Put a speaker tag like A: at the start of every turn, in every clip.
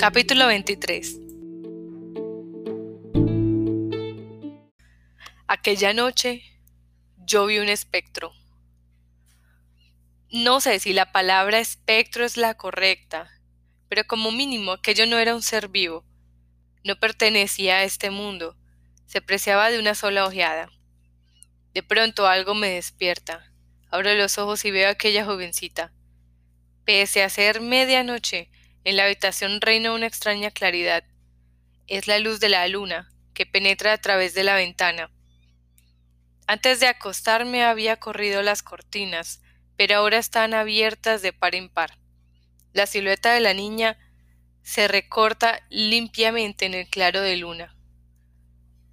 A: Capítulo 23 Aquella noche yo vi un espectro. No sé si la palabra espectro es la correcta, pero como mínimo aquello no era un ser vivo. No pertenecía a este mundo, se preciaba de una sola ojeada. De pronto algo me despierta. Abro los ojos y veo a aquella jovencita. Pese a ser medianoche, en la habitación reina una extraña claridad. Es la luz de la luna, que penetra a través de la ventana. Antes de acostarme había corrido las cortinas, pero ahora están abiertas de par en par. La silueta de la niña se recorta limpiamente en el claro de luna,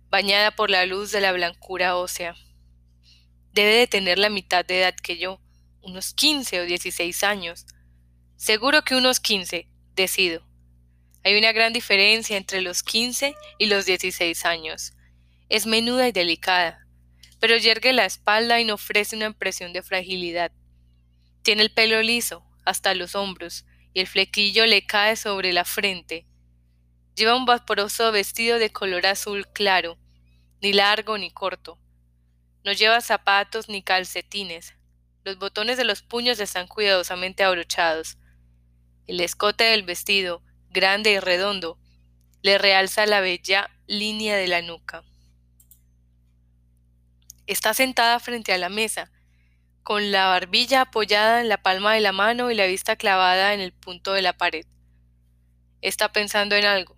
A: bañada por la luz de la blancura ósea. Debe de tener la mitad de edad que yo, unos quince o dieciséis años. Seguro que unos quince, decido. Hay una gran diferencia entre los quince y los dieciséis años. Es menuda y delicada, pero yergue la espalda y no ofrece una impresión de fragilidad. Tiene el pelo liso, hasta los hombros, y el flequillo le cae sobre la frente. Lleva un vaporoso vestido de color azul claro, ni largo ni corto. No lleva zapatos ni calcetines. Los botones de los puños están cuidadosamente abrochados. El escote del vestido, grande y redondo, le realza la bella línea de la nuca. Está sentada frente a la mesa, con la barbilla apoyada en la palma de la mano y la vista clavada en el punto de la pared. Está pensando en algo.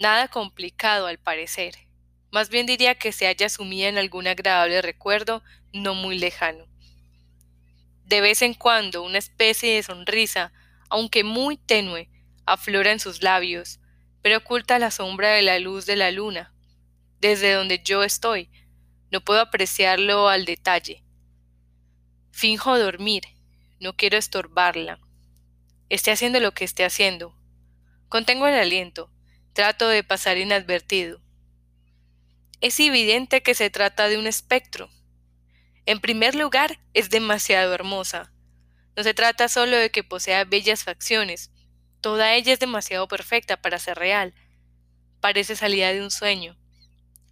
A: Nada complicado al parecer. Más bien diría que se haya sumida en algún agradable recuerdo no muy lejano. De vez en cuando una especie de sonrisa, aunque muy tenue, aflora en sus labios, pero oculta la sombra de la luz de la luna. Desde donde yo estoy, no puedo apreciarlo al detalle. Finjo dormir, no quiero estorbarla. Esté haciendo lo que esté haciendo. Contengo el aliento, trato de pasar inadvertido. Es evidente que se trata de un espectro. En primer lugar, es demasiado hermosa. No se trata solo de que posea bellas facciones, toda ella es demasiado perfecta para ser real. Parece salida de un sueño.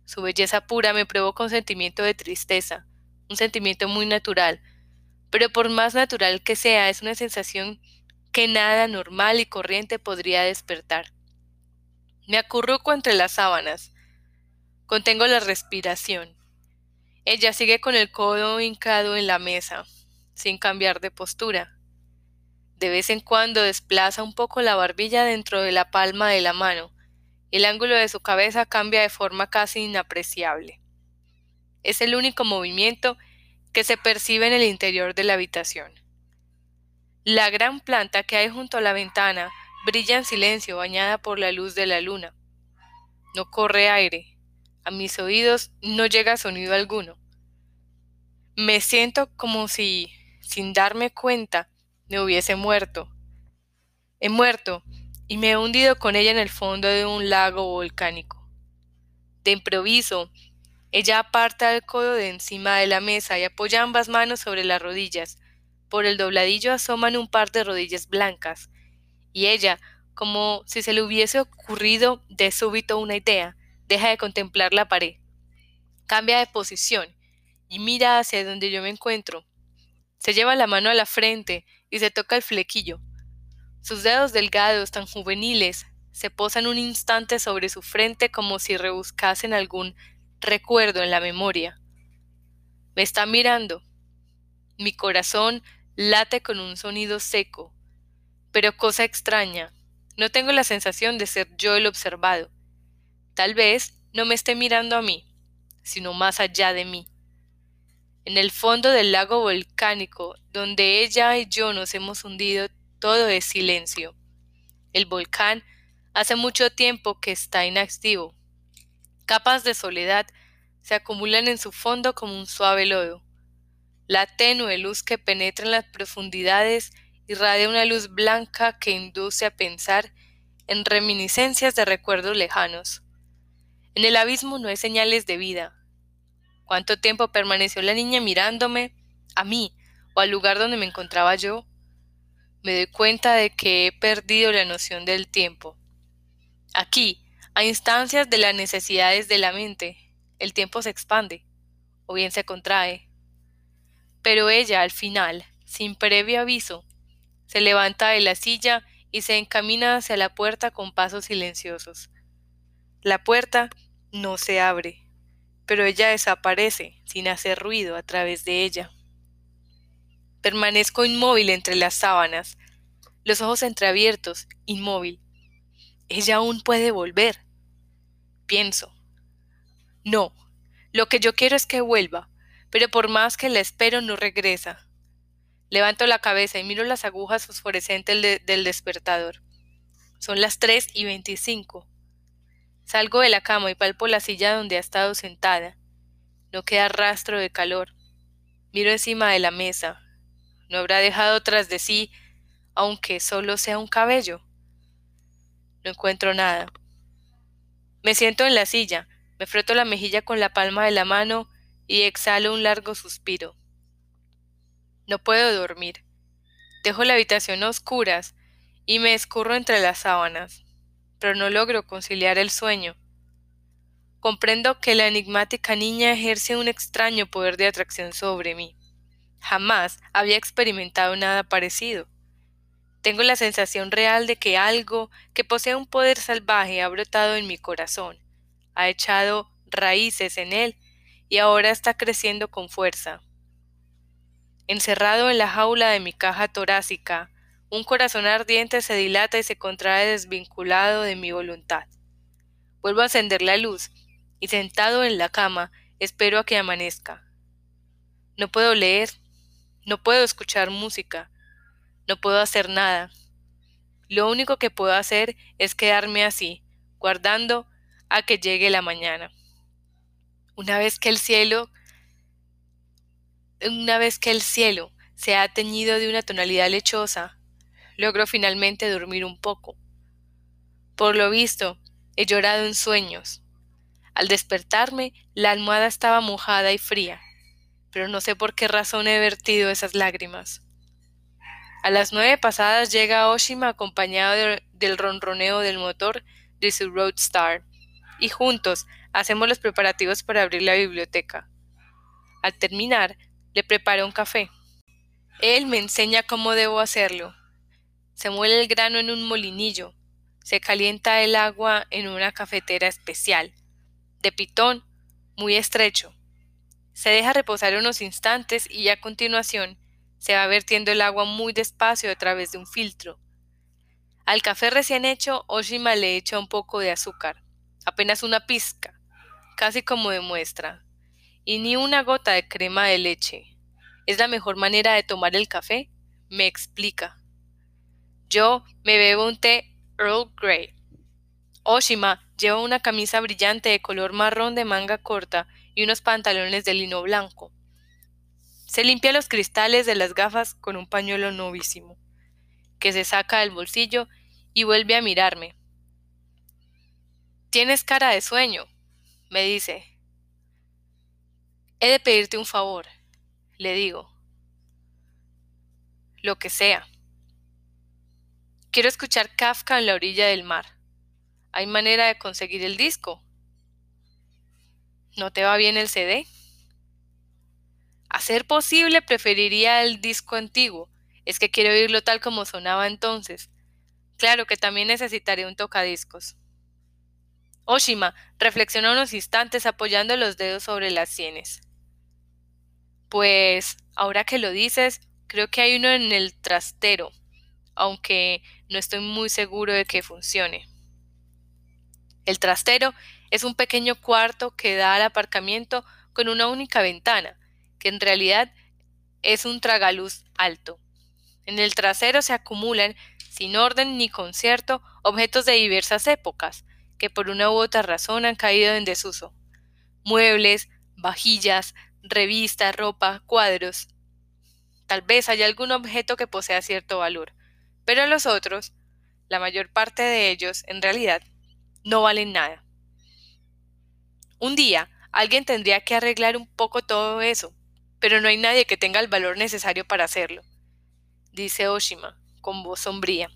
A: Su belleza pura me provoca un sentimiento de tristeza, un sentimiento muy natural, pero por más natural que sea, es una sensación que nada normal y corriente podría despertar. Me acurruco entre las sábanas. Contengo la respiración. Ella sigue con el codo hincado en la mesa, sin cambiar de postura. De vez en cuando desplaza un poco la barbilla dentro de la palma de la mano. El ángulo de su cabeza cambia de forma casi inapreciable. Es el único movimiento que se percibe en el interior de la habitación. La gran planta que hay junto a la ventana brilla en silencio bañada por la luz de la luna. No corre aire. A mis oídos no llega sonido alguno. Me siento como si, sin darme cuenta, me hubiese muerto. He muerto y me he hundido con ella en el fondo de un lago volcánico. De improviso, ella aparta el codo de encima de la mesa y apoya ambas manos sobre las rodillas. Por el dobladillo asoman un par de rodillas blancas. Y ella, como si se le hubiese ocurrido de súbito una idea, deja de contemplar la pared. Cambia de posición y mira hacia donde yo me encuentro. Se lleva la mano a la frente y se toca el flequillo. Sus dedos delgados, tan juveniles, se posan un instante sobre su frente como si rebuscasen algún recuerdo en la memoria. Me está mirando. Mi corazón late con un sonido seco. Pero cosa extraña, no tengo la sensación de ser yo el observado. Tal vez no me esté mirando a mí, sino más allá de mí. En el fondo del lago volcánico, donde ella y yo nos hemos hundido, todo es silencio. El volcán hace mucho tiempo que está inactivo, Capas de soledad se acumulan en su fondo como un suave lodo. La tenue luz que penetra en las profundidades irradia una luz blanca que induce a pensar en reminiscencias de recuerdos lejanos. En el abismo no hay señales de vida. ¿Cuánto tiempo permaneció la niña mirándome, a mí, o al lugar donde me encontraba yo? me doy cuenta de que he perdido la noción del tiempo. Aquí, a instancias de las necesidades de la mente, el tiempo se expande, o bien se contrae. Pero ella, al final, sin previo aviso, se levanta de la silla y se encamina hacia la puerta con pasos silenciosos. La puerta no se abre, pero ella desaparece sin hacer ruido a través de ella. Permanezco inmóvil entre las sábanas, los ojos entreabiertos, inmóvil. Ella aún puede volver. Pienso. No, lo que yo quiero es que vuelva, pero por más que la espero no regresa. Levanto la cabeza y miro las agujas fosforescentes del despertador. Son las tres y veinticinco. Salgo de la cama y palpo la silla donde ha estado sentada. No queda rastro de calor. Miro encima de la mesa. No habrá dejado tras de sí, aunque solo sea un cabello. No encuentro nada. Me siento en la silla, me froto la mejilla con la palma de la mano y exhalo un largo suspiro. No puedo dormir. Dejo la habitación a oscuras y me escurro entre las sábanas, pero no logro conciliar el sueño. Comprendo que la enigmática niña ejerce un extraño poder de atracción sobre mí. Jamás había experimentado nada parecido. Tengo la sensación real de que algo que posee un poder salvaje ha brotado en mi corazón, ha echado raíces en él y ahora está creciendo con fuerza. Encerrado en la jaula de mi caja torácica, un corazón ardiente se dilata y se contrae desvinculado de mi voluntad. Vuelvo a encender la luz y sentado en la cama espero a que amanezca. No puedo leer, no puedo escuchar música, no puedo hacer nada. Lo único que puedo hacer es quedarme así, guardando a que llegue la mañana. Una vez que el cielo una vez que el cielo se ha teñido de una tonalidad lechosa, logro finalmente dormir un poco. Por lo visto, he llorado en sueños. Al despertarme, la almohada estaba mojada y fría, pero no sé por qué razón he vertido esas lágrimas. A las nueve pasadas llega Oshima acompañado del ronroneo del motor de su Roadstar, y juntos hacemos los preparativos para abrir la biblioteca. Al terminar, le preparo un café. Él me enseña cómo debo hacerlo. Se muele el grano en un molinillo, se calienta el agua en una cafetera especial, de pitón, muy estrecho. Se deja reposar unos instantes y a continuación se va vertiendo el agua muy despacio a través de un filtro. Al café recién hecho, Oshima le echa un poco de azúcar, apenas una pizca, casi como de muestra, y ni una gota de crema de leche. ¿Es la mejor manera de tomar el café? Me explica. Yo me bebo un té Earl Grey. Oshima lleva una camisa brillante de color marrón de manga corta y unos pantalones de lino blanco. Se limpia los cristales de las gafas con un pañuelo novísimo, que se saca del bolsillo y vuelve a mirarme. Tienes cara de sueño, me dice. He de pedirte un favor, le digo. Lo que sea. Quiero escuchar Kafka en la orilla del mar. ¿Hay manera de conseguir el disco? ¿No te va bien el CD? A ser posible, preferiría el disco antiguo. Es que quiero oírlo tal como sonaba entonces. Claro que también necesitaré un tocadiscos. Oshima reflexionó unos instantes apoyando los dedos sobre las sienes. Pues, ahora que lo dices, creo que hay uno en el trastero, aunque no estoy muy seguro de que funcione. El trastero es un pequeño cuarto que da al aparcamiento con una única ventana, que en realidad es un tragaluz alto. En el trasero se acumulan, sin orden ni concierto, objetos de diversas épocas, que por una u otra razón han caído en desuso. Muebles, vajillas, revistas, ropa, cuadros. Tal vez haya algún objeto que posea cierto valor, pero los otros, la mayor parte de ellos, en realidad, no valen nada. Un día, alguien tendría que arreglar un poco todo eso, pero no hay nadie que tenga el valor necesario para hacerlo, dice Oshima, con voz sombría.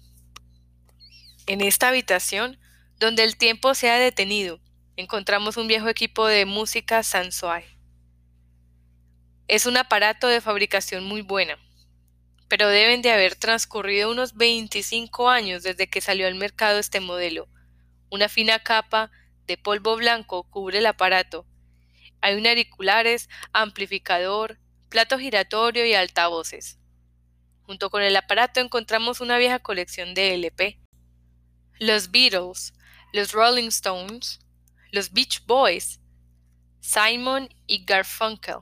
A: En esta habitación, donde el tiempo se ha detenido, encontramos un viejo equipo de música Sansoy. Es un aparato de fabricación muy buena, pero deben de haber transcurrido unos 25 años desde que salió al mercado este modelo. Una fina capa de polvo blanco cubre el aparato. Hay un auriculares, amplificador, plato giratorio y altavoces. Junto con el aparato encontramos una vieja colección de LP. Los Beatles, los Rolling Stones, los Beach Boys, Simon y Garfunkel,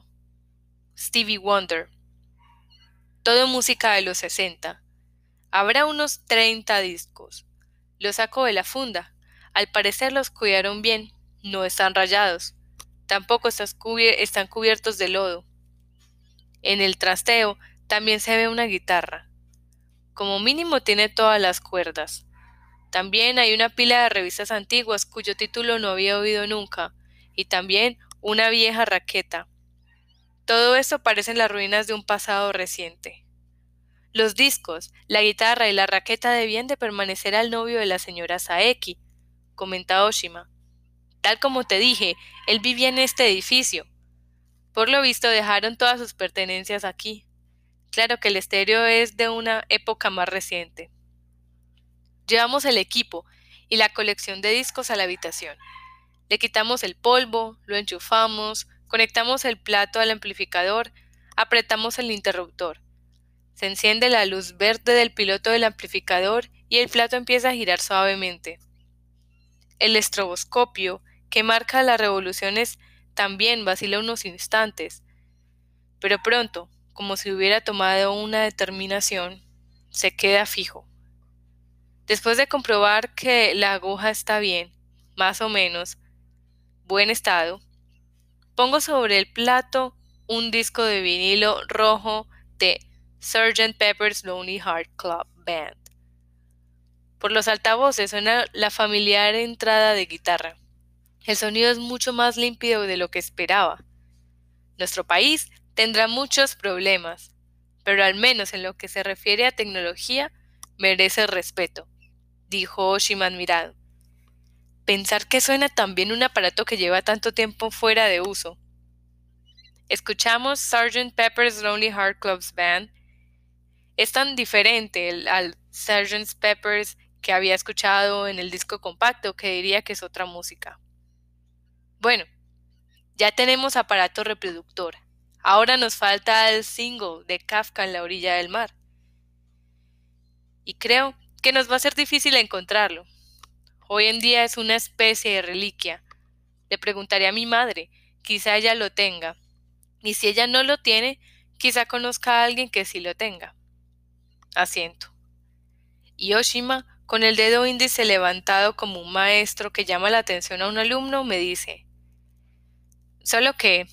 A: Stevie Wonder. Todo música de los 60. Habrá unos 30 discos. Los saco de la funda. Al parecer los cuidaron bien. No están rayados. Tampoco están cubiertos de lodo. En el trasteo también se ve una guitarra. Como mínimo tiene todas las cuerdas. También hay una pila de revistas antiguas cuyo título no había oído nunca, y también una vieja raqueta. Todo esto parecen las ruinas de un pasado reciente. Los discos, la guitarra y la raqueta debían de permanecer al novio de la señora Saeki, comenta Oshima. Tal como te dije, él vivía en este edificio. Por lo visto dejaron todas sus pertenencias aquí. Claro que el estéreo es de una época más reciente. Llevamos el equipo y la colección de discos a la habitación. Le quitamos el polvo, lo enchufamos, conectamos el plato al amplificador, apretamos el interruptor. Se enciende la luz verde del piloto del amplificador y el plato empieza a girar suavemente. El estroboscopio, que marca las revoluciones también vacila unos instantes, pero pronto, como si hubiera tomado una determinación, se queda fijo. Después de comprobar que la aguja está bien, más o menos, buen estado, pongo sobre el plato un disco de vinilo rojo de Sgt. Pepper's Lonely Heart Club Band. Por los altavoces suena la familiar entrada de guitarra. El sonido es mucho más límpido de lo que esperaba. Nuestro país tendrá muchos problemas, pero al menos en lo que se refiere a tecnología, merece respeto, dijo Oshima admirado. Pensar que suena tan bien un aparato que lleva tanto tiempo fuera de uso. Escuchamos Sgt. Pepper's Lonely Heart Club's Band. Es tan diferente al Sgt. Pepper's que había escuchado en el disco compacto que diría que es otra música. Bueno, ya tenemos aparato reproductor. Ahora nos falta el single de Kafka en la orilla del mar. Y creo que nos va a ser difícil encontrarlo. Hoy en día es una especie de reliquia. Le preguntaré a mi madre, quizá ella lo tenga. Y si ella no lo tiene, quizá conozca a alguien que sí lo tenga. Asiento. Y Oshima, con el dedo índice levantado como un maestro que llama la atención a un alumno, me dice Solo que,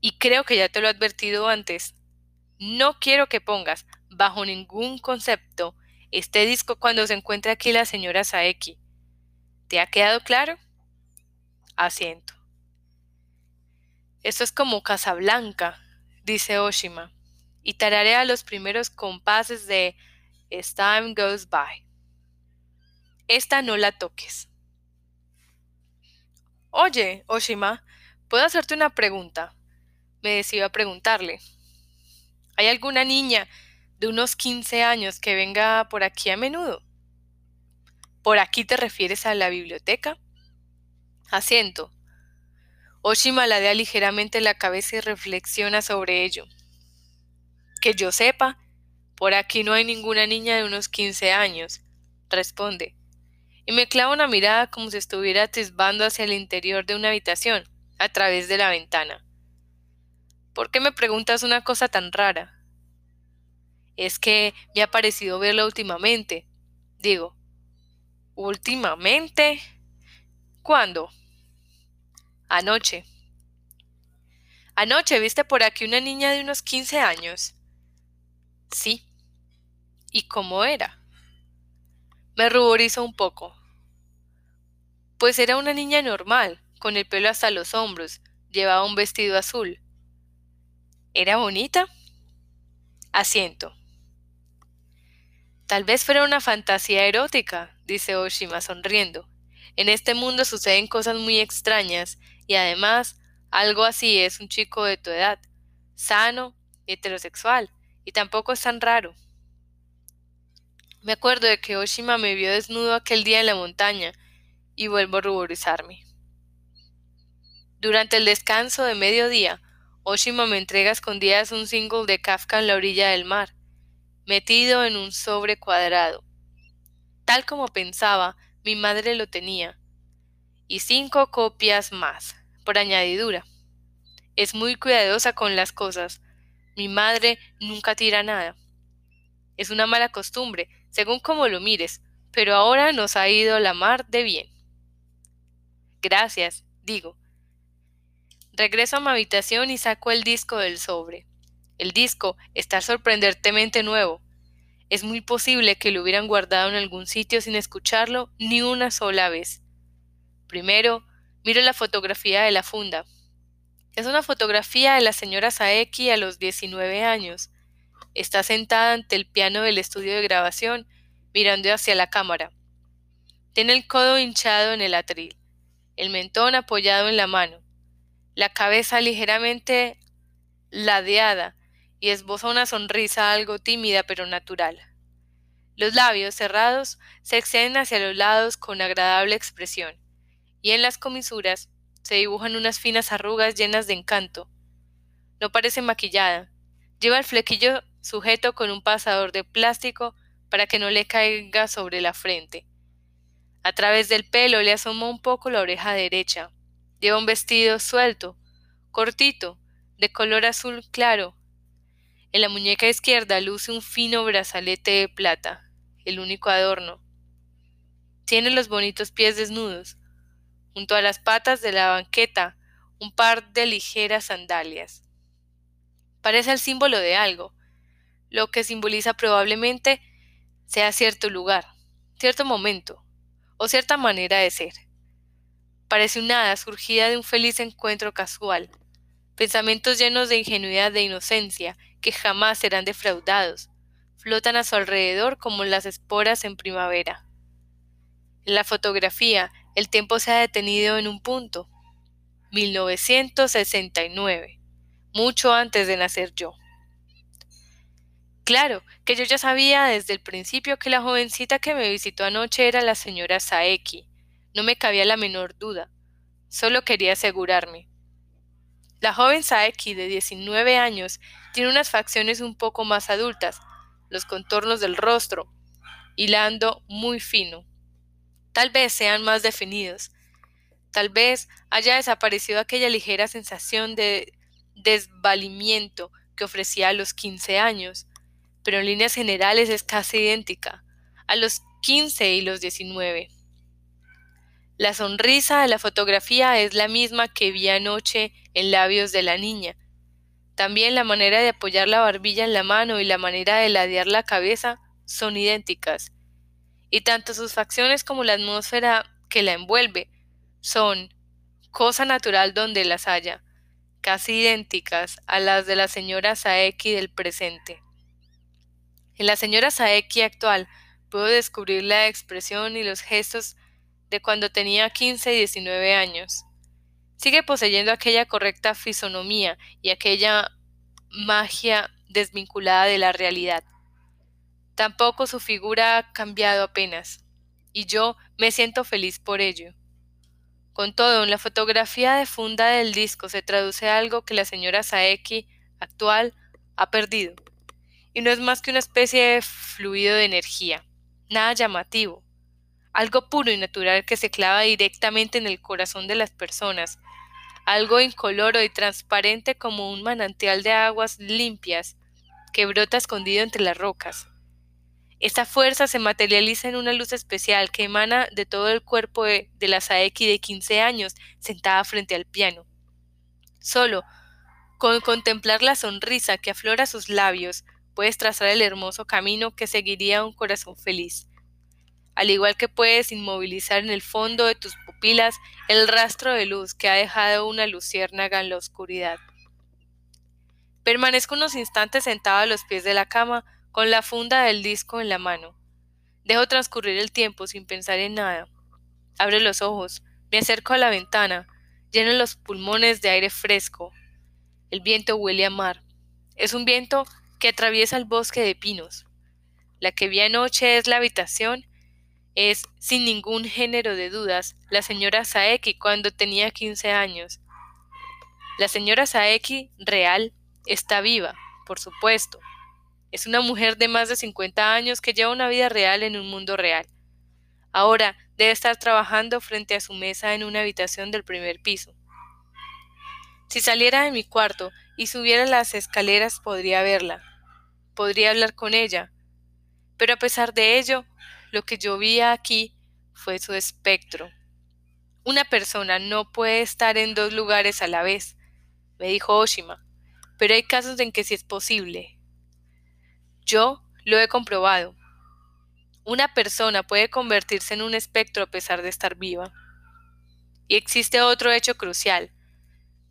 A: y creo que ya te lo he advertido antes, no quiero que pongas bajo ningún concepto este disco cuando se encuentre aquí la señora Saeki. ¿Te ha quedado claro? Asiento. Esto es como Casablanca, dice Oshima, y tararea los primeros compases de As Time Goes By. Esta no la toques. Oye, Oshima, ¿Puedo hacerte una pregunta? Me decido a preguntarle. ¿Hay alguna niña de unos 15 años que venga por aquí a menudo? ¿Por aquí te refieres a la biblioteca? Asiento. Oshima ladea ligeramente la cabeza y reflexiona sobre ello. Que yo sepa, por aquí no hay ninguna niña de unos 15 años, responde, y me clava una mirada como si estuviera atisbando hacia el interior de una habitación a través de la ventana. ¿Por qué me preguntas una cosa tan rara? Es que me ha parecido verla últimamente. Digo, ¿últimamente? ¿Cuándo? Anoche. Anoche viste por aquí una niña de unos 15 años. Sí. ¿Y cómo era? Me ruborizo un poco. Pues era una niña normal, con el pelo hasta los hombros, llevaba un vestido azul. ¿Era bonita? Asiento. Tal vez fuera una fantasía erótica, dice Oshima sonriendo. En este mundo suceden cosas muy extrañas y además algo así es un chico de tu edad, sano, heterosexual, y tampoco es tan raro. Me acuerdo de que Oshima me vio desnudo aquel día en la montaña y vuelvo a ruborizarme. Durante el descanso de mediodía, Oshima me entrega escondidas un single de Kafka en la orilla del mar, metido en un sobre cuadrado. Tal como pensaba, mi madre lo tenía, y cinco copias más, por añadidura. Es muy cuidadosa con las cosas. Mi madre nunca tira nada. Es una mala costumbre, según como lo mires, pero ahora nos ha ido la mar de bien. Gracias, digo, Regreso a mi habitación y saco el disco del sobre. El disco está sorprendentemente nuevo. Es muy posible que lo hubieran guardado en algún sitio sin escucharlo ni una sola vez. Primero, miro la fotografía de la funda. Es una fotografía de la señora Saeki a los 19 años. Está sentada ante el piano del estudio de grabación, mirando hacia la cámara. Tiene el codo hinchado en el atril, el mentón apoyado en la mano la cabeza ligeramente ladeada y esboza una sonrisa algo tímida pero natural. Los labios cerrados se extienden hacia los lados con agradable expresión, y en las comisuras se dibujan unas finas arrugas llenas de encanto. No parece maquillada. Lleva el flequillo sujeto con un pasador de plástico para que no le caiga sobre la frente. A través del pelo le asoma un poco la oreja derecha, Lleva un vestido suelto, cortito, de color azul claro. En la muñeca izquierda luce un fino brazalete de plata, el único adorno. Tiene los bonitos pies desnudos. Junto a las patas de la banqueta, un par de ligeras sandalias. Parece el símbolo de algo, lo que simboliza probablemente sea cierto lugar, cierto momento o cierta manera de ser. Parece un hada surgida de un feliz encuentro casual, pensamientos llenos de ingenuidad e inocencia que jamás serán defraudados, flotan a su alrededor como las esporas en primavera. En la fotografía, el tiempo se ha detenido en un punto, 1969, mucho antes de nacer yo. Claro, que yo ya sabía desde el principio que la jovencita que me visitó anoche era la señora Saeki, no me cabía la menor duda. Solo quería asegurarme. La joven Saeki, de 19 años, tiene unas facciones un poco más adultas, los contornos del rostro, hilando muy fino. Tal vez sean más definidos. Tal vez haya desaparecido aquella ligera sensación de desvalimiento que ofrecía a los 15 años, pero en líneas generales es casi idéntica a los 15 y los 19. La sonrisa de la fotografía es la misma que vi anoche en labios de la niña. También la manera de apoyar la barbilla en la mano y la manera de ladear la cabeza son idénticas. Y tanto sus facciones como la atmósfera que la envuelve son cosa natural donde las haya, casi idénticas a las de la señora Saeki del presente. En la señora Saeki actual puedo descubrir la expresión y los gestos de cuando tenía 15 y 19 años. Sigue poseyendo aquella correcta fisonomía y aquella magia desvinculada de la realidad. Tampoco su figura ha cambiado apenas, y yo me siento feliz por ello. Con todo, en la fotografía de funda del disco se traduce algo que la señora Saeki, actual, ha perdido, y no es más que una especie de fluido de energía, nada llamativo, algo puro y natural que se clava directamente en el corazón de las personas, algo incoloro y transparente como un manantial de aguas limpias que brota escondido entre las rocas. Esta fuerza se materializa en una luz especial que emana de todo el cuerpo de, la Saeki de 15 años sentada frente al piano. Solo con contemplar la sonrisa que aflora sus labios, puedes trazar el hermoso camino que seguiría un corazón feliz al igual que puedes inmovilizar en el fondo de tus pupilas el rastro de luz que ha dejado una luciérnaga en la oscuridad. Permanezco unos instantes sentado a los pies de la cama, con la funda del disco en la mano. Dejo transcurrir el tiempo sin pensar en nada. Abro los ojos, me acerco a la ventana, lleno los pulmones de aire fresco. El viento huele a mar. Es un viento que atraviesa el bosque de pinos. La que vi anoche es la habitación, es, sin ningún género de dudas, la señora Saeki cuando tenía 15 años. La señora Saeki, real, está viva, por supuesto. Es una mujer de más de 50 años que lleva una vida real en un mundo real. Ahora debe estar trabajando frente a su mesa en una habitación del primer piso. Si saliera de mi cuarto y subiera las escaleras podría verla, podría hablar con ella, pero a pesar de ello, lo que yo vi aquí fue su espectro. Una persona no puede estar en dos lugares a la vez, me dijo Oshima, pero hay casos en que sí es posible. Yo lo he comprobado. Una persona puede convertirse en un espectro a pesar de estar viva. Y existe otro hecho crucial.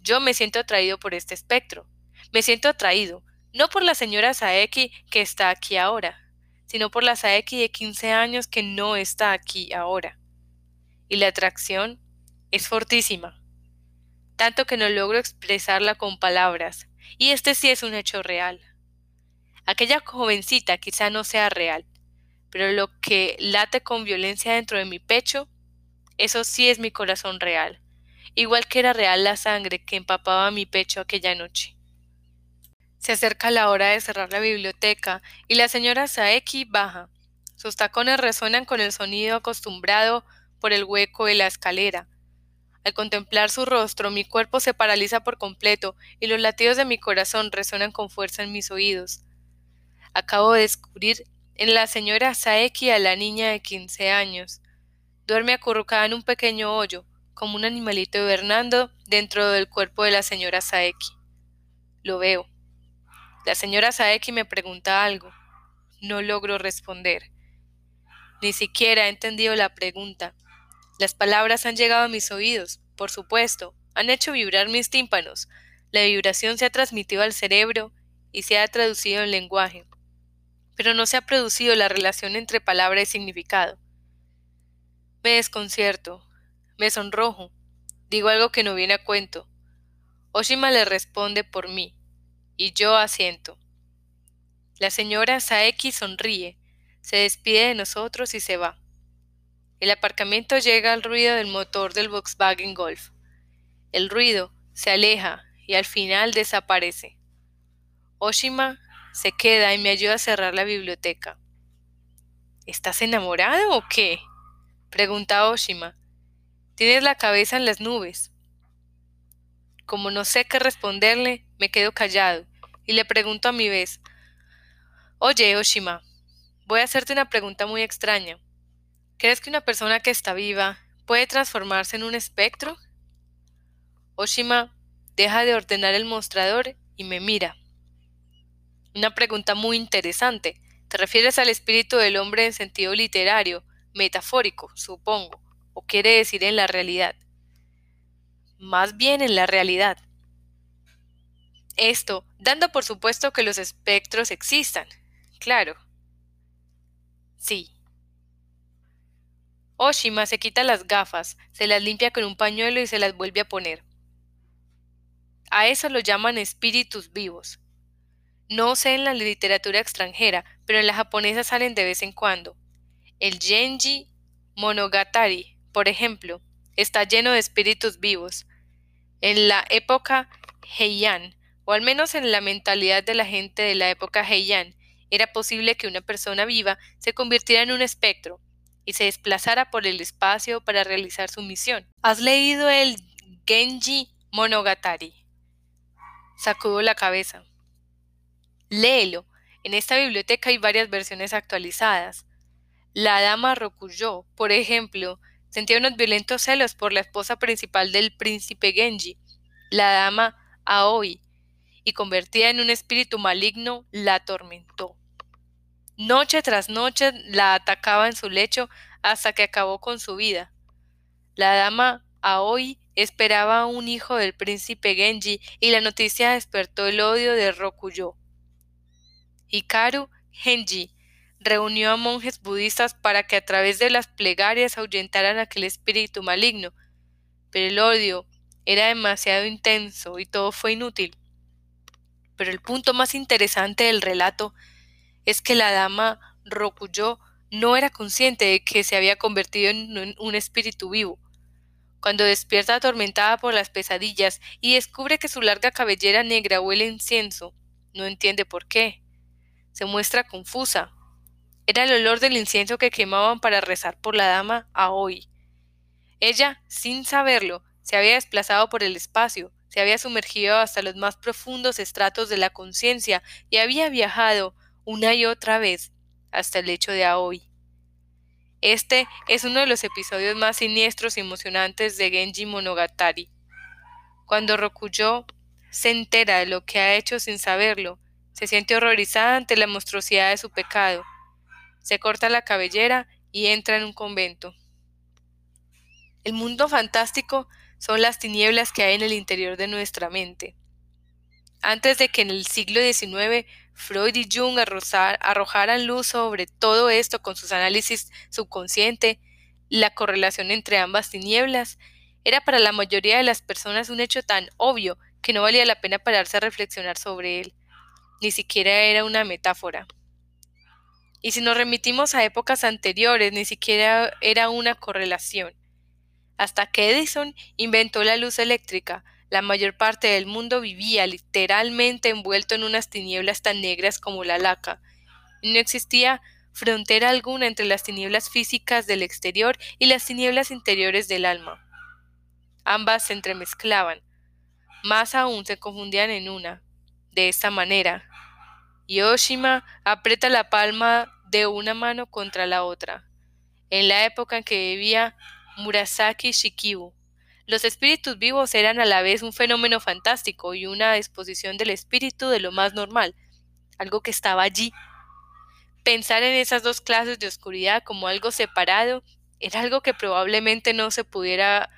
A: Yo me siento atraído por este espectro. Me siento atraído, no por la señora Saeki que está aquí ahora, sino por la Saeki de 15 años que no está aquí ahora. Y la atracción es fortísima, tanto que no logro expresarla con palabras, y este sí es un hecho real. Aquella jovencita quizá no sea real, pero lo que late con violencia dentro de mi pecho, eso sí es mi corazón real, igual que era real la sangre que empapaba mi pecho aquella noche. Se acerca la hora de cerrar la biblioteca y la señora Saeki baja. Sus tacones resuenan con el sonido acostumbrado por el hueco de la escalera. Al contemplar su rostro, mi cuerpo se paraliza por completo y los latidos de mi corazón resuenan con fuerza en mis oídos. Acabo de descubrir en la señora Saeki a la niña de quince años. Duerme acurrucada en un pequeño hoyo, como un animalito hibernando dentro del cuerpo de la señora Saeki. Lo veo. La señora Saeki me pregunta algo. No logro responder. Ni siquiera he entendido la pregunta. Las palabras han llegado a mis oídos, por supuesto, han hecho vibrar mis tímpanos. La vibración se ha transmitido al cerebro y se ha traducido en lenguaje. Pero no se ha producido la relación entre palabra y significado. Me desconcierto, me sonrojo, digo algo que no viene a cuento. Oshima le responde por mí y yo asiento. La señora Saeki sonríe, se despide de nosotros y se va. El aparcamiento llega al ruido del motor del Volkswagen Golf. El ruido se aleja y al final desaparece. Oshima se queda y me ayuda a cerrar la biblioteca. ¿Estás enamorado o qué? pregunta Oshima. Tienes la cabeza en las nubes. Como no sé qué responderle, me quedo callado y le pregunto a mi vez, Oye, Oshima, voy a hacerte una pregunta muy extraña. ¿Crees que una persona que está viva puede transformarse en un espectro? Oshima deja de ordenar el mostrador y me mira. Una pregunta muy interesante. ¿Te refieres al espíritu del hombre en sentido literario, metafórico, supongo, o quiere decir en la realidad? Más bien en la realidad. Esto, dando por supuesto que los espectros existan. Claro. Sí. Oshima se quita las gafas, se las limpia con un pañuelo y se las vuelve a poner. A eso lo llaman espíritus vivos. No sé en la literatura extranjera, pero en la japonesa salen de vez en cuando. El Genji Monogatari, por ejemplo, está lleno de espíritus vivos. En la época Heian, o al menos en la mentalidad de la gente de la época Heian, era posible que una persona viva se convirtiera en un espectro y se desplazara por el espacio para realizar su misión. ¿Has leído el Genji Monogatari? Sacudo la cabeza. Léelo. En esta biblioteca hay varias versiones actualizadas. La dama Rokuyo, por ejemplo, Sentía unos violentos celos por la esposa principal del príncipe Genji, la dama Aoi, y convertida en un espíritu maligno, la atormentó. Noche tras noche la atacaba en su lecho hasta que acabó con su vida. La dama Aoi esperaba a un hijo del príncipe Genji y la noticia despertó el odio de Rokuyo. Hikaru Genji reunió a monjes budistas para que a través de las plegarias ahuyentaran aquel espíritu maligno, pero el odio era demasiado intenso y todo fue inútil. Pero el punto más interesante del relato es que la dama Rokuyo no era consciente de que se había convertido en un espíritu vivo. Cuando despierta atormentada por las pesadillas y descubre que su larga cabellera negra huele a incienso, no entiende por qué. Se muestra confusa. Era el olor del incienso que quemaban para rezar por la dama a hoy. Ella, sin saberlo, se había desplazado por el espacio, se había sumergido hasta los más profundos estratos de la conciencia y había viajado una y otra vez hasta el lecho de Aoi. Este es uno de los episodios más siniestros y emocionantes de Genji Monogatari. Cuando Rokuyo se entera de lo que ha hecho sin saberlo, se siente horrorizada ante la monstruosidad de su pecado, se corta la cabellera y entra en un convento. El mundo fantástico son las tinieblas que hay en el interior de nuestra mente. Antes de que en el siglo XIX Freud y Jung arrojaran luz sobre todo esto con sus análisis subconsciente, la correlación entre ambas tinieblas era para la mayoría de las personas un hecho tan obvio que no valía la pena pararse a reflexionar sobre él. Ni siquiera era una metáfora. Y si nos remitimos a épocas anteriores, ni siquiera era una correlación. Hasta que Edison inventó la luz eléctrica, la mayor parte del mundo vivía literalmente envuelto en unas tinieblas tan negras como la laca. No existía frontera alguna entre las tinieblas físicas del exterior y las tinieblas interiores del alma. Ambas se entremezclaban, más aún se confundían en una. De esta manera, Yoshima aprieta la palma de una mano contra la otra. En la época en que vivía Murasaki Shikibu, los espíritus vivos eran a la vez un fenómeno fantástico y una exposición del espíritu de lo más normal, algo que estaba allí. Pensar en esas dos clases de oscuridad como algo separado era algo que probablemente no se pudiera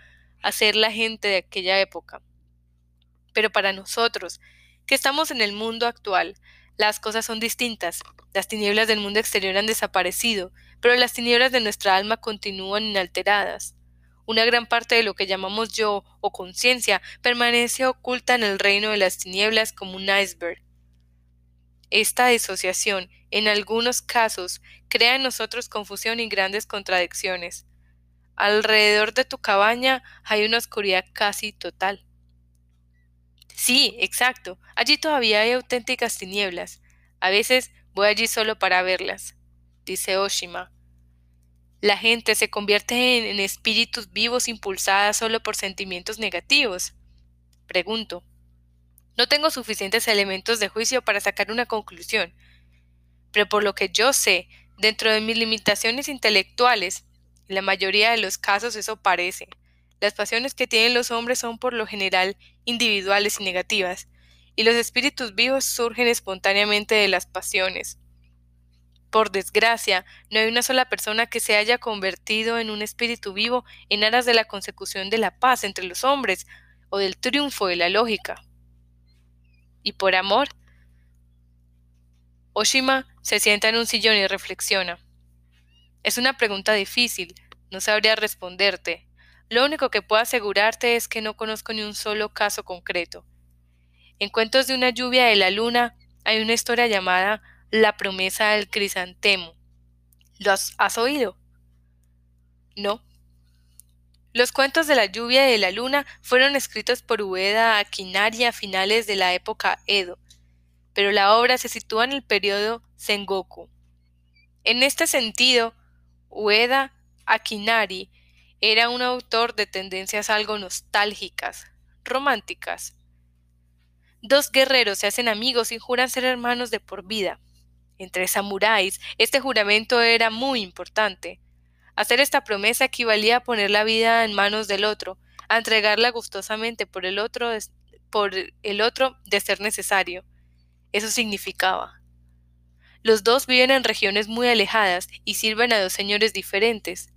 A: hacer la gente de aquella época. Pero para nosotros, que estamos en el mundo actual, las cosas son distintas. Las tinieblas del mundo exterior han desaparecido, pero las tinieblas de nuestra alma continúan inalteradas. Una gran parte de lo que llamamos yo o conciencia permanece oculta en el reino de las tinieblas como un iceberg. Esta disociación, en algunos casos, crea en nosotros confusión y grandes contradicciones. Alrededor de tu cabaña hay una oscuridad casi total. Sí, exacto. Allí todavía hay auténticas tinieblas. A veces voy allí solo para verlas, dice Oshima, la gente se convierte en, espíritus vivos impulsadas solo por sentimientos negativos. Pregunto. No tengo suficientes elementos de juicio para sacar una conclusión, pero por lo que yo sé, dentro de mis limitaciones intelectuales, en la mayoría de los casos eso parece. Las pasiones que tienen los hombres son por lo general individuales y negativas, y los espíritus vivos surgen espontáneamente de las pasiones. Por desgracia, no hay una sola persona que se haya convertido en un espíritu vivo en aras de la consecución de la paz entre los hombres o del triunfo de la lógica. ¿Y por amor? Oshima se sienta en un sillón y reflexiona. Es una pregunta difícil, no sabría responderte. Lo único que puedo asegurarte es que no conozco ni un solo caso concreto. En Cuentos de una lluvia de la luna hay una historia llamada la promesa del crisantemo. ¿Lo has, oído? No. Los cuentos de la lluvia y de la luna fueron escritos por Ueda Akinari a finales de la época Edo, pero la obra se sitúa en el periodo Sengoku. En este sentido, Ueda Akinari era un autor de tendencias algo nostálgicas, románticas. Dos guerreros se hacen amigos y juran ser hermanos de por vida. Entre samuráis, este juramento era muy importante. Hacer esta promesa equivalía a poner la vida en manos del otro, a entregarla gustosamente por el otro, por el otro de ser necesario. Eso significaba. Los dos viven en regiones muy alejadas y sirven a dos señores diferentes.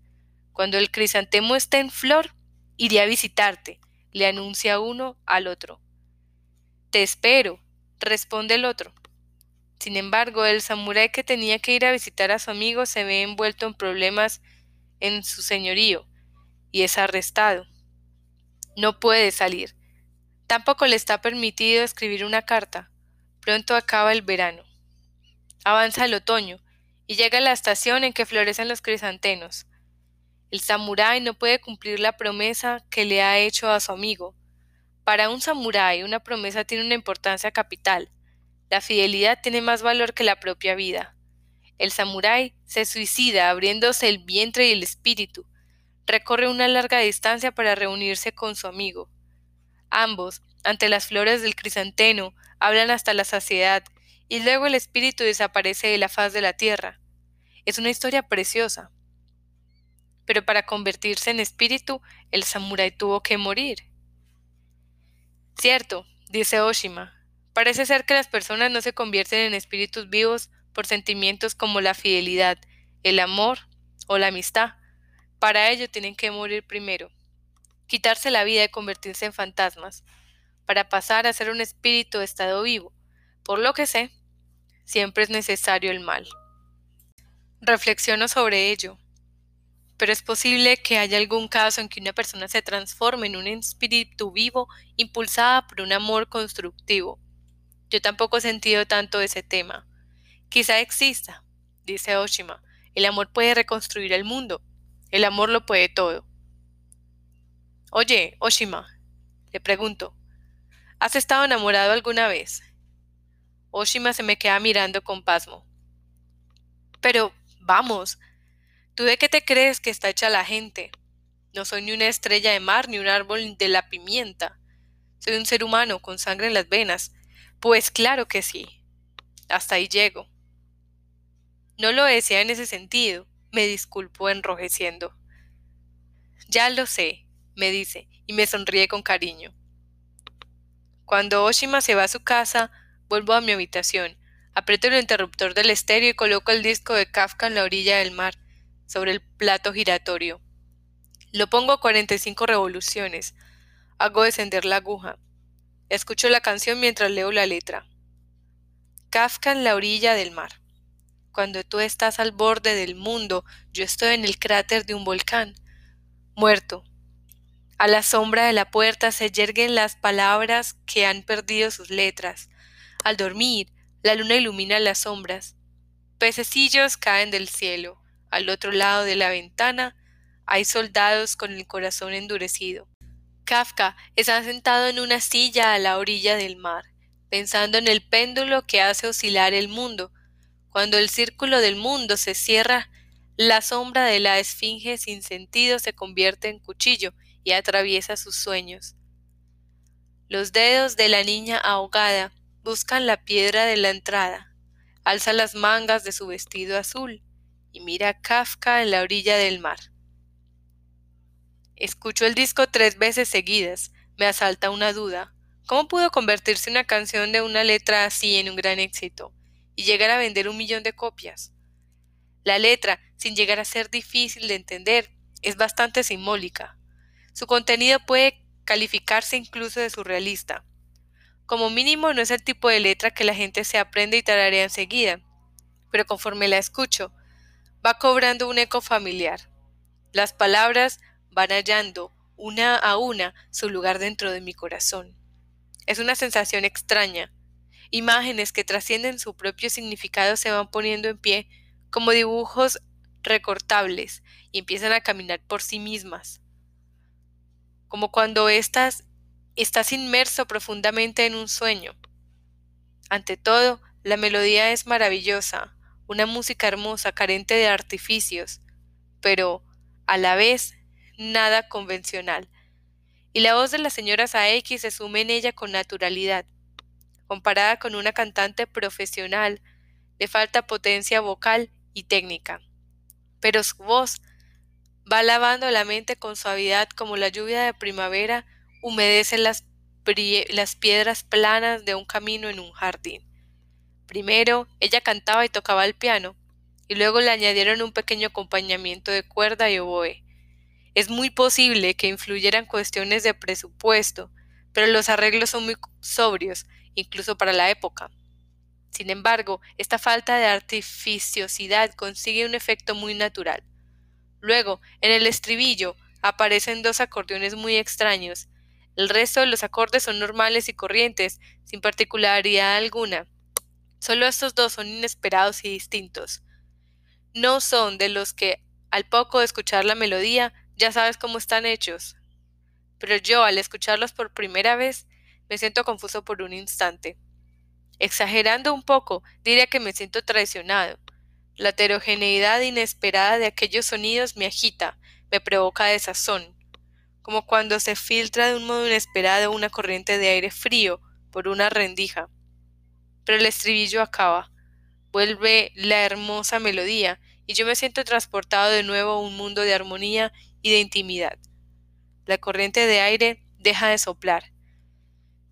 A: Cuando el crisantemo está en flor, iré a visitarte, le anuncia uno al otro. Te espero, responde el otro. Sin embargo, el samurái que tenía que ir a visitar a su amigo se ve envuelto en problemas en su señorío y es arrestado. No puede salir. Tampoco le está permitido escribir una carta. Pronto acaba el verano. Avanza el otoño y llega la estación en que florecen los crisantenos. El samurái no puede cumplir la promesa que le ha hecho a su amigo. Para un samurái una promesa tiene una importancia capital. La fidelidad tiene más valor que la propia vida. El samurái se suicida abriéndose el vientre y el espíritu. Recorre una larga distancia para reunirse con su amigo. Ambos, ante las flores del crisanteno, hablan hasta la saciedad, y luego el espíritu desaparece de la faz de la tierra. Es una historia preciosa. Pero para convertirse en espíritu, el samurái tuvo que morir. Cierto, dice Oshima, Parece ser que las personas no se convierten en espíritus vivos por sentimientos como la fidelidad, el amor o la amistad. Para ello tienen que morir primero, quitarse la vida y convertirse en fantasmas, para pasar a ser un espíritu de estado vivo. Por lo que sé, siempre es necesario el mal. Reflexiono sobre ello. Pero es posible que haya algún caso en que una persona se transforme en un espíritu vivo impulsada por un amor constructivo, yo tampoco he sentido tanto ese tema. Quizá exista, dice Oshima. El amor puede reconstruir el mundo. El amor lo puede todo. Oye, Oshima, le pregunto, ¿has estado enamorado alguna vez? Oshima se me queda mirando con pasmo. Pero, vamos, ¿tú de qué te crees que está hecha la gente? No soy ni una estrella de mar ni un árbol de la pimienta. Soy un ser humano con sangre en las venas, pues claro que sí. Hasta ahí llego. No lo decía en ese sentido, me disculpo enrojeciendo. Ya lo sé, me dice, y me sonríe con cariño. Cuando Oshima se va a su casa, vuelvo a mi habitación, aprieto el interruptor del estéreo y coloco el disco de Kafka en la orilla del mar, sobre el plato giratorio. Lo pongo a 45 revoluciones. Hago descender la aguja. Escucho la canción mientras leo la letra. Kafka en la orilla del mar. Cuando tú estás al borde del mundo, yo estoy en el cráter de un volcán, muerto. A la sombra de la puerta se yerguen las palabras que han perdido sus letras. Al dormir, la luna ilumina las sombras. Pececillos caen del cielo. Al otro lado de la ventana hay soldados con el corazón endurecido. Kafka está sentado en una silla a la orilla del mar, pensando en el péndulo que hace oscilar el mundo. Cuando el círculo del mundo se cierra, la sombra de la esfinge sin sentido se convierte en cuchillo y atraviesa sus sueños. Los dedos de la niña ahogada buscan la piedra de la entrada, alza las mangas de su vestido azul y mira a Kafka en la orilla del mar. Escucho el disco tres veces seguidas. Me asalta una duda. ¿Cómo pudo convertirse una canción de una letra así en un gran éxito y llegar a vender un millón de copias? La letra, sin llegar a ser difícil de entender, es bastante simbólica. Su contenido puede calificarse incluso de surrealista. Como mínimo no es el tipo de letra que la gente se aprende y tararea enseguida, pero conforme la escucho, va cobrando un eco familiar. Las palabras van hallando una a una su lugar dentro de mi corazón. Es una sensación extraña. Imágenes que trascienden su propio significado se van poniendo en pie como dibujos recortables y empiezan a caminar por sí mismas. Como cuando estás, estás inmerso profundamente en un sueño. Ante todo, la melodía es maravillosa, una música hermosa, carente de artificios, pero a la vez nada convencional, y la voz de la señora Saeki se sume en ella con naturalidad. Comparada con una cantante profesional, le falta potencia vocal y técnica, pero su voz va lavando la mente con suavidad como la lluvia de primavera humedece las, las piedras planas de un camino en un jardín. Primero ella cantaba y tocaba el piano, y luego le añadieron un pequeño acompañamiento de cuerda y oboe. Es muy posible que influyeran cuestiones de presupuesto, pero los arreglos son muy sobrios, incluso para la época. Sin embargo, esta falta de artificiosidad consigue un efecto muy natural. Luego, en el estribillo, aparecen dos acordeones muy extraños. El resto de los acordes son normales y corrientes, sin particularidad alguna. Solo estos dos son inesperados y distintos. No son de los que, al poco de escuchar la melodía, ya sabes cómo están hechos. Pero yo, al escucharlos por primera vez, me siento confuso por un instante. Exagerando un poco, diría que me siento traicionado. La heterogeneidad inesperada de aquellos sonidos me agita, me provoca desazón, como cuando se filtra de un modo inesperado una corriente de aire frío por una rendija. Pero el estribillo acaba, vuelve la hermosa melodía, y yo me siento transportado de nuevo a un mundo de armonía y de intimidad. La corriente de aire deja de soplar.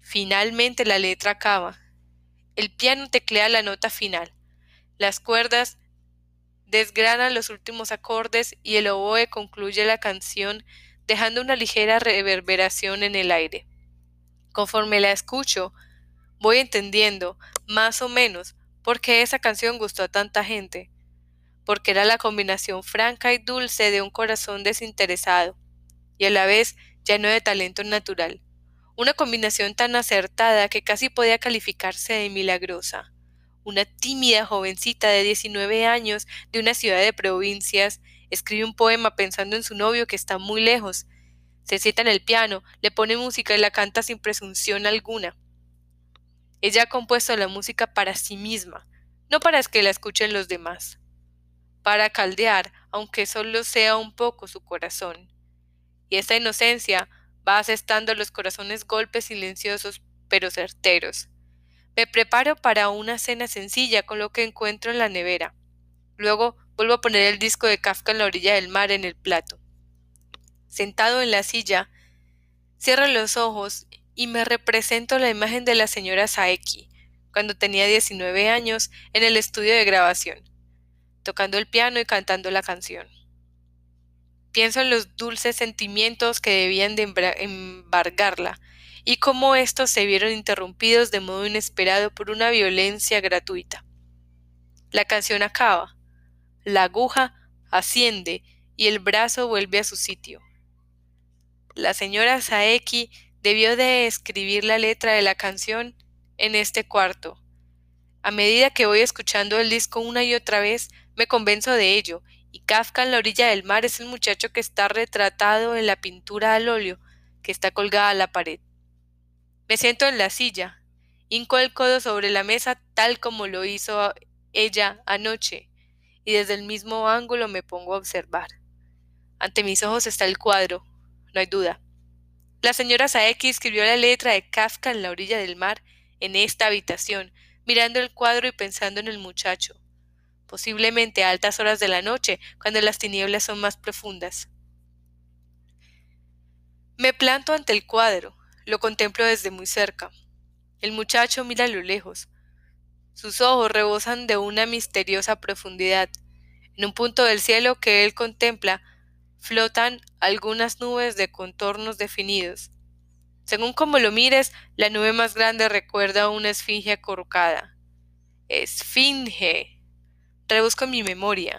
A: Finalmente la letra acaba. El piano teclea la nota final. Las cuerdas desgranan los últimos acordes y el oboe concluye la canción dejando una ligera reverberación en el aire. Conforme la escucho, voy entendiendo, más o menos, por qué esa canción gustó a tanta gente, porque era la combinación franca y dulce de un corazón desinteresado, y a la vez lleno de talento natural, una combinación tan acertada que casi podía calificarse de milagrosa una tímida jovencita de 19 años de una ciudad de provincias, escribe un poema pensando en su novio que está muy lejos. Se sienta en el piano, le pone música y la canta sin presunción alguna. Ella ha compuesto la música para sí misma, no para que la escuchen los demás, para caldear, aunque solo sea un poco su corazón. Y esta inocencia va asestando los corazones golpes silenciosos pero certeros. Me preparo para una cena sencilla con lo que encuentro en la nevera. Luego vuelvo a poner el disco de Kafka en la orilla del mar en el plato. Sentado en la silla, cierro los ojos y me represento la imagen de la señora Saeki, cuando tenía 19 años, en el estudio de grabación, tocando el piano y cantando la canción. Pienso en los dulces sentimientos que debían de embargarla, y cómo estos se vieron interrumpidos de modo inesperado por una violencia gratuita. La canción acaba, la aguja asciende y el brazo vuelve a su sitio. La señora Saeki debió de escribir la letra de la canción en este cuarto. A medida que voy escuchando el disco una y otra vez, me convenzo de ello, y Kafka en la orilla del mar es el muchacho que está retratado en la pintura al óleo que está colgada a la pared. Me siento en la silla, hinco el codo sobre la mesa tal como lo hizo ella anoche, y desde el mismo ángulo me pongo a observar. Ante mis ojos está el cuadro, no hay duda. La señora Saeki escribió la letra de Kafka en la orilla del mar, en esta habitación, mirando el cuadro y pensando en el muchacho, posiblemente a altas horas de la noche, cuando las tinieblas son más profundas. Me planto ante el cuadro, lo contemplo desde muy cerca. El muchacho mira a lo lejos. Sus ojos rebosan de una misteriosa profundidad. En un punto del cielo que él contempla, flotan algunas nubes de contornos definidos. Según como lo mires, la nube más grande recuerda a una esfinge acurrucada. Esfinge. Rebusco en mi memoria.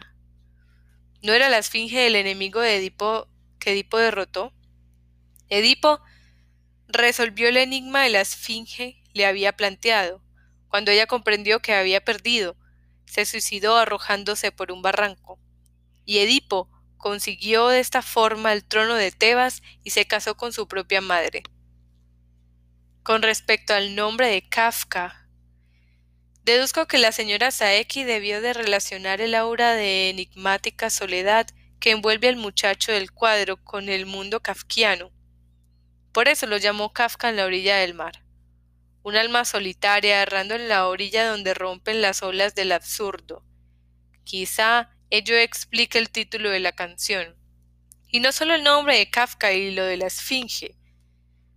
A: ¿No era la esfinge el enemigo de Edipo que Edipo derrotó? Edipo resolvió el enigma de la esfinge le había planteado. Cuando ella comprendió que había perdido, se suicidó arrojándose por un barranco. Y Edipo consiguió de esta forma el trono de Tebas y se casó con su propia madre. Con respecto al nombre de Kafka, deduzco que la señora Saeki debió de relacionar el aura de enigmática soledad que envuelve al muchacho del cuadro con el mundo kafkiano, por eso lo llamó Kafka en la orilla del mar. Un alma solitaria errando en la orilla donde rompen las olas del absurdo. Quizá ello explique el título de la canción. Y no solo el nombre de Kafka y lo de la Esfinge.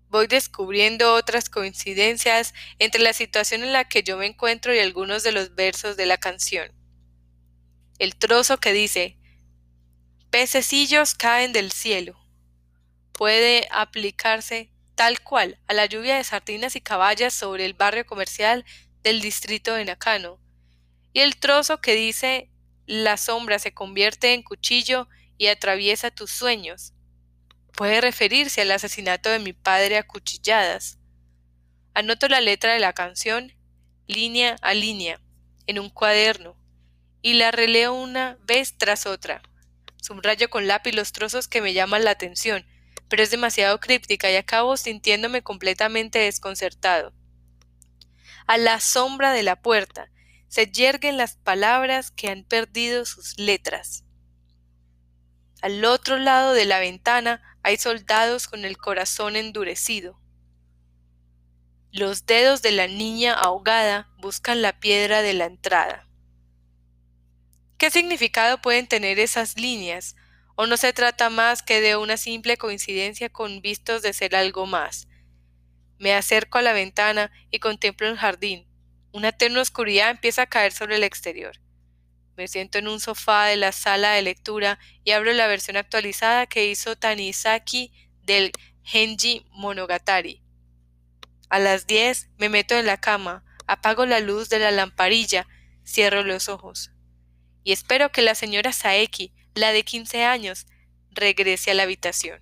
A: Voy descubriendo otras coincidencias entre la situación en la que yo me encuentro y algunos de los versos de la canción. El trozo que dice Pececillos caen del cielo puede aplicarse tal cual a la lluvia de sardinas y caballas sobre el barrio comercial del distrito de Nakano, y el trozo que dice la sombra se convierte en cuchillo y atraviesa tus sueños. Puede referirse al asesinato de mi padre a cuchilladas. Anoto la letra de la canción, línea a línea, en un cuaderno, y la releo una vez tras otra. Subrayo con lápiz los trozos que me llaman la atención, pero es demasiado críptica y acabo sintiéndome completamente desconcertado. A la sombra de la puerta se yerguen las palabras que han perdido sus letras. Al otro lado de la ventana hay soldados con el corazón endurecido. Los dedos de la niña ahogada buscan la piedra de la entrada. ¿Qué significado pueden tener esas líneas? ¿O no se trata más que de una simple coincidencia con vistos de ser algo más? Me acerco a la ventana y contemplo el jardín. Una tenue oscuridad empieza a caer sobre el exterior. Me siento en un sofá de la sala de lectura y abro la versión actualizada que hizo Tanizaki del Genji Monogatari. A las diez me meto en la cama, apago la luz de la lamparilla, cierro los ojos. Y espero que la señora Saeki, la de quince años, regrese a la habitación.